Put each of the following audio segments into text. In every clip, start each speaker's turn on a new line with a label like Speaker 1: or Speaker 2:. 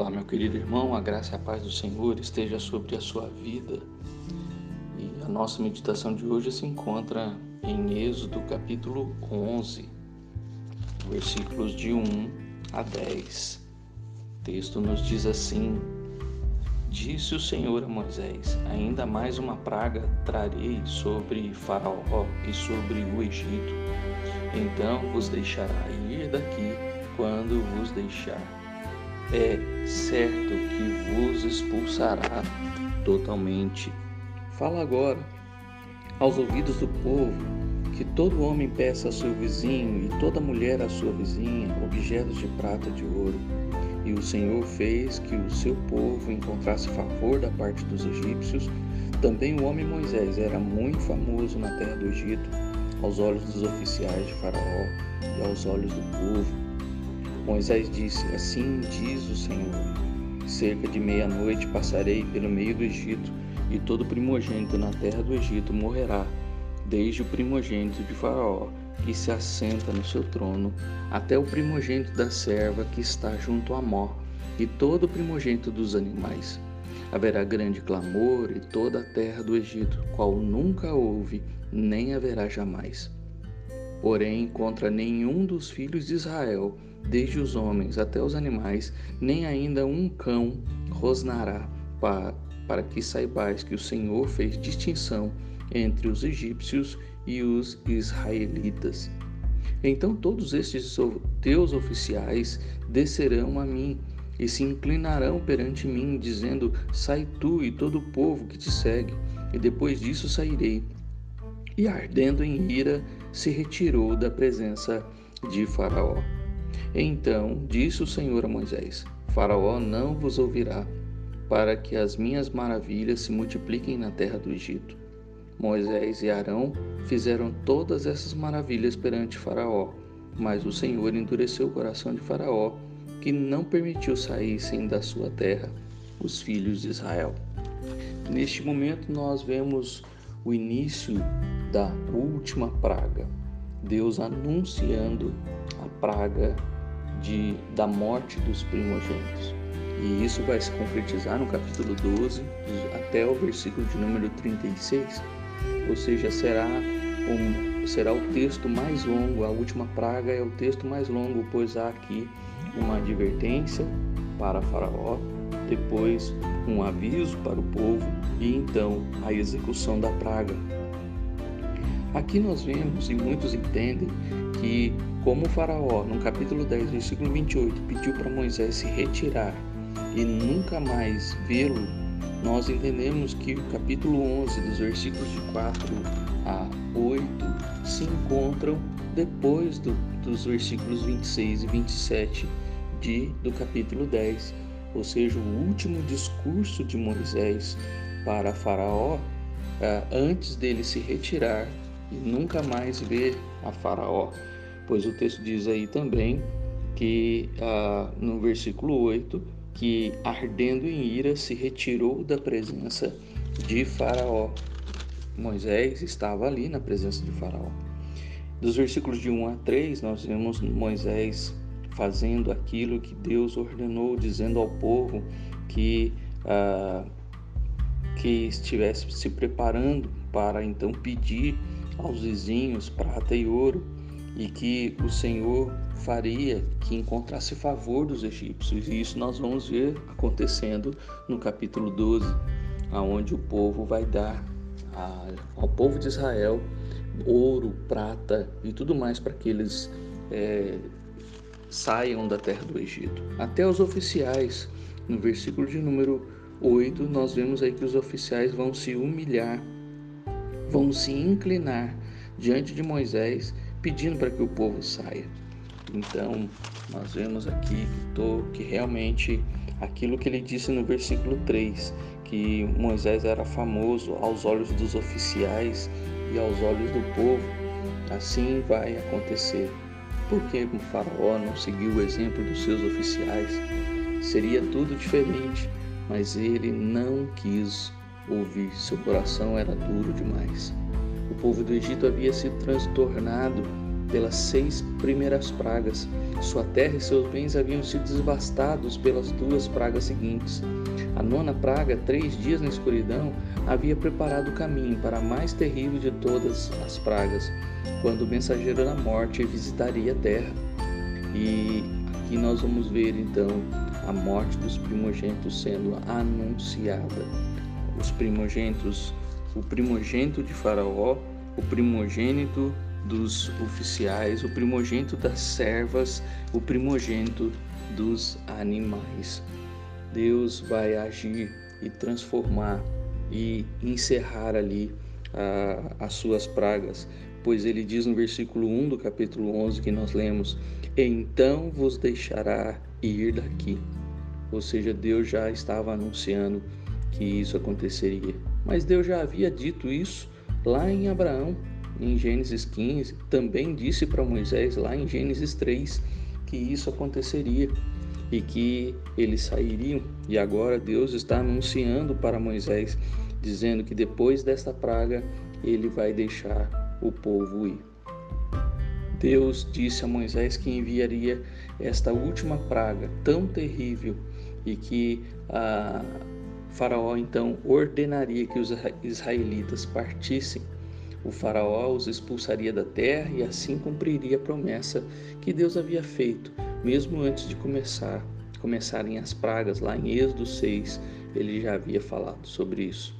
Speaker 1: Olá, meu querido irmão, a graça e a paz do Senhor esteja sobre a sua vida. E a nossa meditação de hoje se encontra em Êxodo capítulo 11, versículos de 1 a 10. O texto nos diz assim: Disse o Senhor a Moisés: Ainda mais uma praga trarei sobre Faraó e sobre o Egito. Então vos deixará ir daqui quando vos deixar é certo que vos expulsará totalmente. Fala agora aos ouvidos do povo que todo homem peça a seu vizinho e toda mulher a sua vizinha objetos de prata e de ouro. E o Senhor fez que o seu povo encontrasse favor da parte dos egípcios. Também o homem Moisés era muito famoso na terra do Egito, aos olhos dos oficiais de Faraó e aos olhos do povo. Moisés disse: Assim diz o Senhor: Cerca de meia-noite passarei pelo meio do Egito, e todo primogênito na terra do Egito morrerá, desde o primogênito de Faraó, que se assenta no seu trono, até o primogênito da serva que está junto a Mó, e todo o primogênito dos animais. Haverá grande clamor e toda a terra do Egito, qual nunca houve, nem haverá jamais. Porém, contra nenhum dos filhos de Israel desde os homens até os animais, nem ainda um cão rosnará, para, para que saibais que o Senhor fez distinção entre os egípcios e os israelitas. Então todos estes teus oficiais descerão a mim e se inclinarão perante mim, dizendo: Sai tu e todo o povo que te segue. E depois disso sairei. E ardendo em ira, se retirou da presença de Faraó. Então disse o Senhor a Moisés: Faraó não vos ouvirá, para que as minhas maravilhas se multipliquem na terra do Egito. Moisés e Arão fizeram todas essas maravilhas perante Faraó, mas o Senhor endureceu o coração de Faraó, que não permitiu saíssem da sua terra os filhos de Israel. Neste momento nós vemos o início da última praga, Deus anunciando a praga de, da morte dos primogênitos. E isso vai se concretizar no capítulo 12 até o versículo de número 36. Ou seja, será, um, será o texto mais longo, a última praga é o texto mais longo, pois há aqui uma advertência para Faraó, depois um aviso para o povo e então a execução da praga. Aqui nós vemos e muitos entendem que como o Faraó, no capítulo 10, versículo 28, pediu para Moisés se retirar e nunca mais vê-lo, nós entendemos que o capítulo 11, dos versículos de 4 a 8, se encontram depois do, dos versículos 26 e 27 de, do capítulo 10, ou seja, o último discurso de Moisés para Faraó eh, antes dele se retirar e nunca mais ver a Faraó pois o texto diz aí também que ah, no versículo 8 que ardendo em ira se retirou da presença de Faraó. Moisés estava ali na presença de Faraó. Dos versículos de 1 a 3, nós vemos Moisés fazendo aquilo que Deus ordenou, dizendo ao povo que, ah, que estivesse se preparando para então pedir aos vizinhos prata e ouro e que o Senhor faria que encontrasse favor dos egípcios. E isso nós vamos ver acontecendo no capítulo 12, aonde o povo vai dar ao povo de Israel ouro, prata e tudo mais para que eles é, saiam da terra do Egito. Até os oficiais, no versículo de número 8, nós vemos aí que os oficiais vão se humilhar, vão se inclinar diante de Moisés pedindo para que o povo saia. Então, nós vemos aqui que, que realmente aquilo que ele disse no versículo 3, que Moisés era famoso aos olhos dos oficiais e aos olhos do povo, assim vai acontecer. Porque o faraó não seguiu o exemplo dos seus oficiais? Seria tudo diferente, mas ele não quis ouvir, seu coração era duro demais. O povo do Egito havia se transtornado pelas seis primeiras pragas. Sua terra e seus bens haviam sido devastados pelas duas pragas seguintes. A nona praga, três dias na escuridão, havia preparado o caminho para a mais terrível de todas as pragas, quando o mensageiro da morte visitaria a terra. E aqui nós vamos ver então a morte dos primogênitos sendo anunciada. Os primogênitos, o primogênito de Faraó, o primogênito dos oficiais, o primogênito das servas, o primogênito dos animais. Deus vai agir e transformar e encerrar ali as suas pragas, pois ele diz no versículo 1 do capítulo 11 que nós lemos: Então vos deixará ir daqui. Ou seja, Deus já estava anunciando que isso aconteceria. Mas Deus já havia dito isso lá em Abraão, em Gênesis 15, também disse para Moisés lá em Gênesis 3 que isso aconteceria e que eles sairiam. E agora Deus está anunciando para Moisés, dizendo que depois desta praga ele vai deixar o povo ir. Deus disse a Moisés que enviaria esta última praga tão terrível e que a Faraó então ordenaria que os israelitas partissem. O Faraó os expulsaria da terra e assim cumpriria a promessa que Deus havia feito, mesmo antes de começar começarem as pragas lá em Êxodo 6, ele já havia falado sobre isso.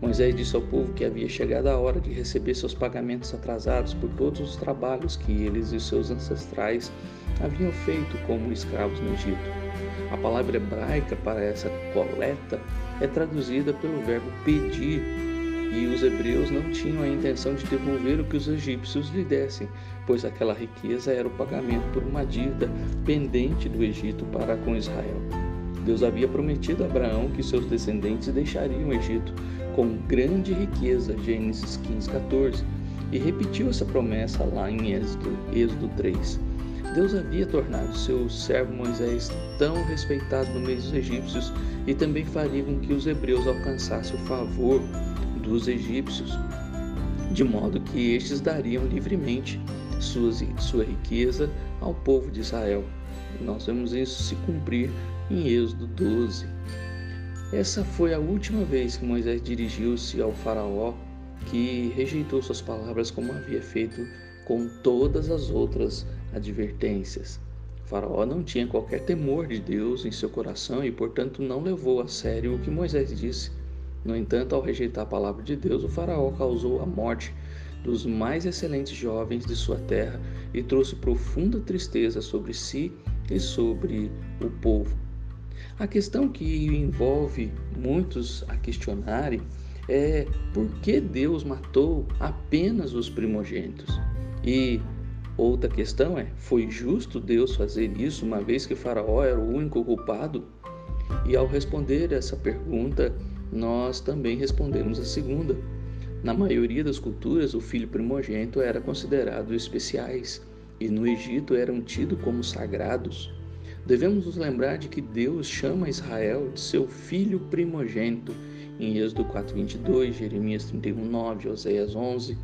Speaker 1: Moisés disse ao povo que havia chegado a hora de receber seus pagamentos atrasados por todos os trabalhos que eles e seus ancestrais haviam feito como escravos no Egito. A palavra hebraica para essa coleta é traduzida pelo verbo pedir, e os hebreus não tinham a intenção de devolver o que os egípcios lhe dessem, pois aquela riqueza era o pagamento por uma dívida pendente do Egito para com Israel. Deus havia prometido a Abraão que seus descendentes deixariam o Egito com grande riqueza, Gênesis 15, 14, e repetiu essa promessa lá em Êxodo, Êxodo 3. Deus havia tornado seu servo Moisés tão respeitado no meio dos egípcios e também faria com que os hebreus alcançassem o favor dos egípcios, de modo que estes dariam livremente suas, sua riqueza ao povo de Israel. Nós vemos isso se cumprir em Êxodo 12. Essa foi a última vez que Moisés dirigiu-se ao Faraó, que rejeitou suas palavras como havia feito com todas as outras advertências. O faraó não tinha qualquer temor de Deus em seu coração e, portanto, não levou a sério o que Moisés disse. No entanto, ao rejeitar a palavra de Deus, o faraó causou a morte dos mais excelentes jovens de sua terra e trouxe profunda tristeza sobre si e sobre o povo. A questão que envolve muitos a questionarem é por que Deus matou apenas os primogênitos? E outra questão é: foi justo Deus fazer isso, uma vez que Faraó era o único culpado? E ao responder essa pergunta, nós também respondemos a segunda. Na maioria das culturas, o filho primogênito era considerado especiais e no Egito eram tidos como sagrados. Devemos nos lembrar de que Deus chama Israel de seu filho primogênito em Êxodo 4:22, Jeremias 31:9, Oséias 11.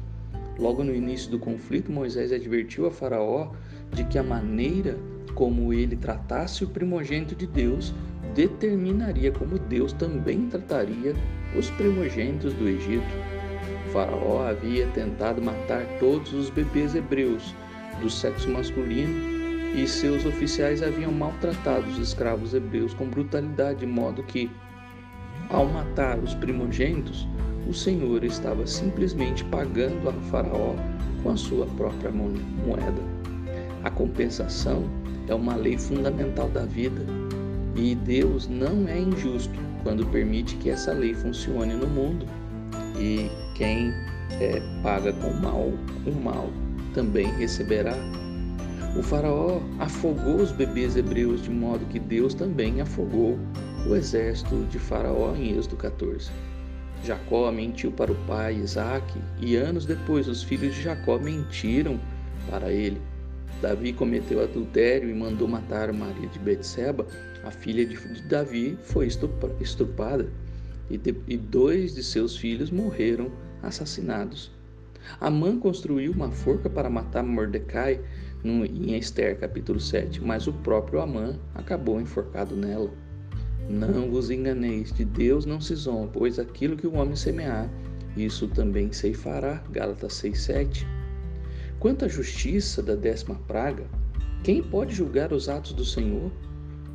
Speaker 1: Logo no início do conflito, Moisés advertiu a Faraó de que a maneira como ele tratasse o primogênito de Deus determinaria como Deus também trataria os primogênitos do Egito. O faraó havia tentado matar todos os bebês hebreus do sexo masculino e seus oficiais haviam maltratado os escravos hebreus com brutalidade, de modo que, ao matar os primogênitos, o Senhor estava simplesmente pagando a Faraó com a sua própria moeda. A compensação é uma lei fundamental da vida e Deus não é injusto quando permite que essa lei funcione no mundo. E quem é, paga com mal, com mal também receberá. O Faraó afogou os bebês hebreus de modo que Deus também afogou o exército de Faraó em Êxodo 14. Jacó mentiu para o pai Isaac, e anos depois os filhos de Jacó mentiram para ele. Davi cometeu adultério e mandou matar Maria de Betseba, a filha de Davi, foi estuprada e, dois de seus filhos morreram assassinados. Amã construiu uma forca para matar Mordecai em Esther capítulo 7, mas o próprio Amã acabou enforcado nela. Não vos enganeis, de Deus não se zomba, pois aquilo que o homem semear, isso também ceifará. Gálatas 6,7. Quanto à justiça da décima praga, quem pode julgar os atos do Senhor?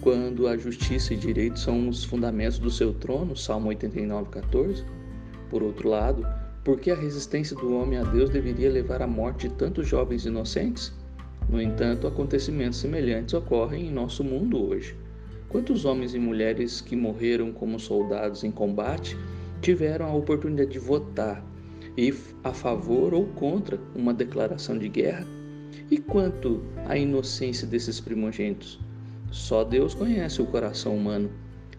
Speaker 1: Quando a justiça e direito são os fundamentos do seu trono, Salmo 89,14. Por outro lado, por que a resistência do homem a Deus deveria levar à morte de tantos jovens inocentes? No entanto, acontecimentos semelhantes ocorrem em nosso mundo hoje. Quantos homens e mulheres que morreram como soldados em combate tiveram a oportunidade de votar e a favor ou contra uma declaração de guerra? E quanto à inocência desses primogênitos? Só Deus conhece o coração humano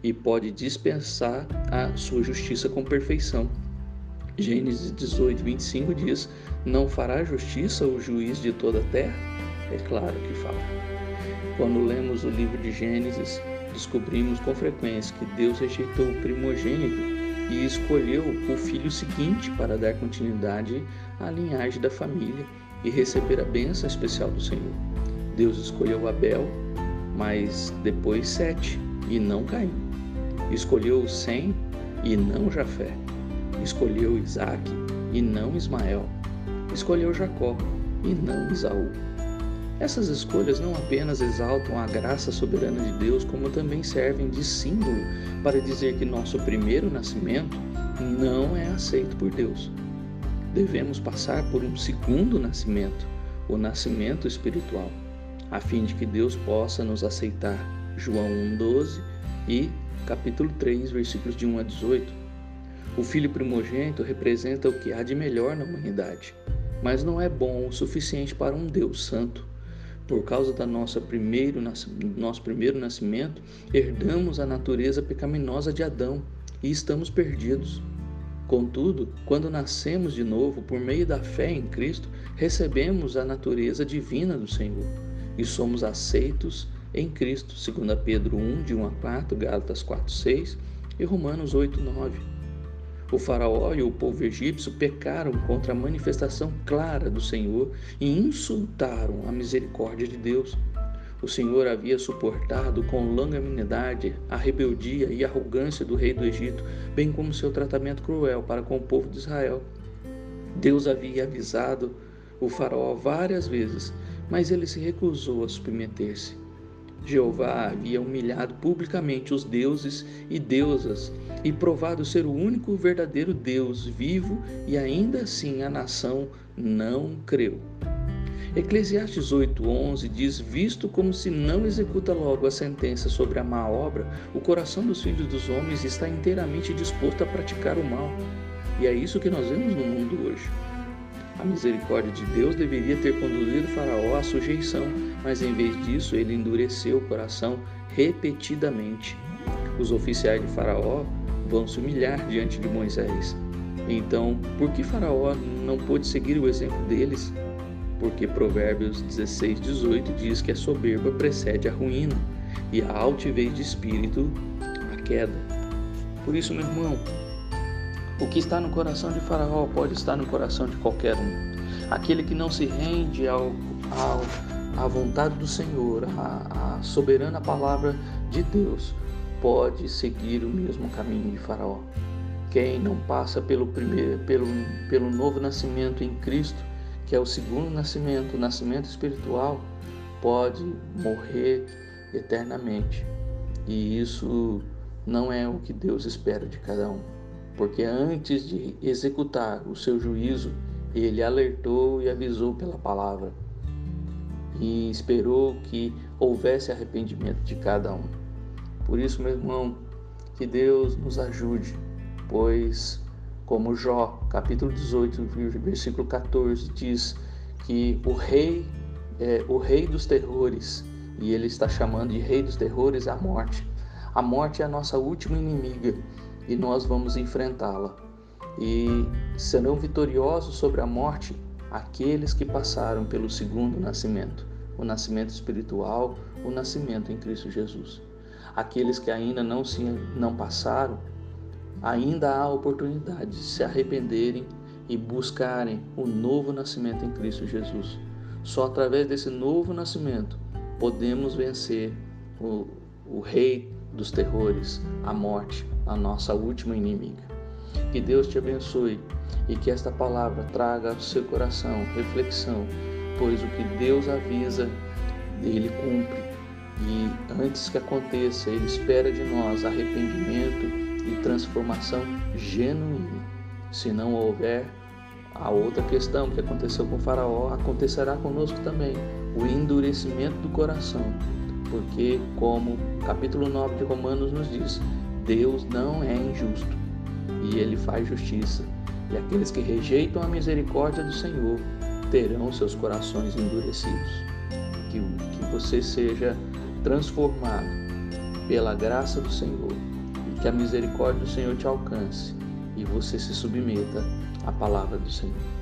Speaker 1: e pode dispensar a sua justiça com perfeição. Gênesis 18, 25 diz: Não fará justiça o juiz de toda a terra? É claro que fala. Quando lemos o livro de Gênesis, descobrimos com frequência que Deus rejeitou o primogênito e escolheu o filho seguinte para dar continuidade à linhagem da família e receber a bênção especial do Senhor. Deus escolheu Abel, mas depois Sete e não Caim. Escolheu Sem e não Jafé. Escolheu Isaac e não Ismael. Escolheu Jacó e não Isaú. Essas escolhas não apenas exaltam a graça soberana de Deus, como também servem de símbolo para dizer que nosso primeiro nascimento não é aceito por Deus. Devemos passar por um segundo nascimento, o nascimento espiritual, a fim de que Deus possa nos aceitar. João 1,12 e capítulo 3, versículos de 1 a 18. O filho primogênito representa o que há de melhor na humanidade, mas não é bom o suficiente para um Deus santo. Por causa da nossa primeiro, nosso primeiro nascimento, herdamos a natureza pecaminosa de Adão e estamos perdidos. Contudo, quando nascemos de novo por meio da fé em Cristo, recebemos a natureza divina do Senhor e somos aceitos em Cristo, 2 Pedro 1, de 1 a 4, Gálatas 4, 6 e Romanos 8, 9. O faraó e o povo egípcio pecaram contra a manifestação clara do Senhor e insultaram a misericórdia de Deus. O Senhor havia suportado com longanimidade a rebeldia e arrogância do rei do Egito, bem como seu tratamento cruel para com o povo de Israel. Deus havia avisado o faraó várias vezes, mas ele se recusou a submeter-se. Jeová havia humilhado publicamente os deuses e deusas e provado ser o único verdadeiro Deus vivo, e ainda assim a nação não creu. Eclesiastes 8:11 diz: Visto como se não executa logo a sentença sobre a má obra, o coração dos filhos dos homens está inteiramente disposto a praticar o mal. E é isso que nós vemos no mundo hoje. A misericórdia de Deus deveria ter conduzido Faraó à sujeição, mas em vez disso ele endureceu o coração repetidamente. Os oficiais de Faraó vão se humilhar diante de Moisés. Então, por que Faraó não pôde seguir o exemplo deles? Porque Provérbios 16, 18 diz que a soberba precede a ruína e a altivez de espírito a queda. Por isso, meu irmão, o que está no coração de Faraó pode estar no coração de qualquer um. Aquele que não se rende ao, ao à vontade do Senhor, à, à soberana palavra de Deus, pode seguir o mesmo caminho de Faraó. Quem não passa pelo primeiro, pelo, pelo novo nascimento em Cristo, que é o segundo nascimento, o nascimento espiritual, pode morrer eternamente. E isso não é o que Deus espera de cada um. Porque antes de executar o seu juízo, ele alertou e avisou pela palavra e esperou que houvesse arrependimento de cada um. Por isso, meu irmão, que Deus nos ajude, pois, como Jó, capítulo 18, versículo 14, diz que o rei, é, o rei dos terrores, e ele está chamando de rei dos terrores a morte. A morte é a nossa última inimiga e nós vamos enfrentá-la. E serão vitoriosos sobre a morte aqueles que passaram pelo segundo nascimento, o nascimento espiritual, o nascimento em Cristo Jesus. Aqueles que ainda não se não passaram, ainda há oportunidade de se arrependerem e buscarem o novo nascimento em Cristo Jesus. Só através desse novo nascimento podemos vencer o, o rei dos terrores, a morte, a nossa última inimiga. Que Deus te abençoe e que esta palavra traga ao seu coração reflexão, pois o que Deus avisa, ele cumpre. E antes que aconteça, ele espera de nós arrependimento e transformação genuína. Se não houver, a outra questão que aconteceu com Faraó acontecerá conosco também, o endurecimento do coração. Porque, como capítulo 9 de Romanos nos diz, Deus não é injusto e ele faz justiça. E aqueles que rejeitam a misericórdia do Senhor terão seus corações endurecidos. Que, que você seja transformado pela graça do Senhor e que a misericórdia do Senhor te alcance e você se submeta à palavra do Senhor.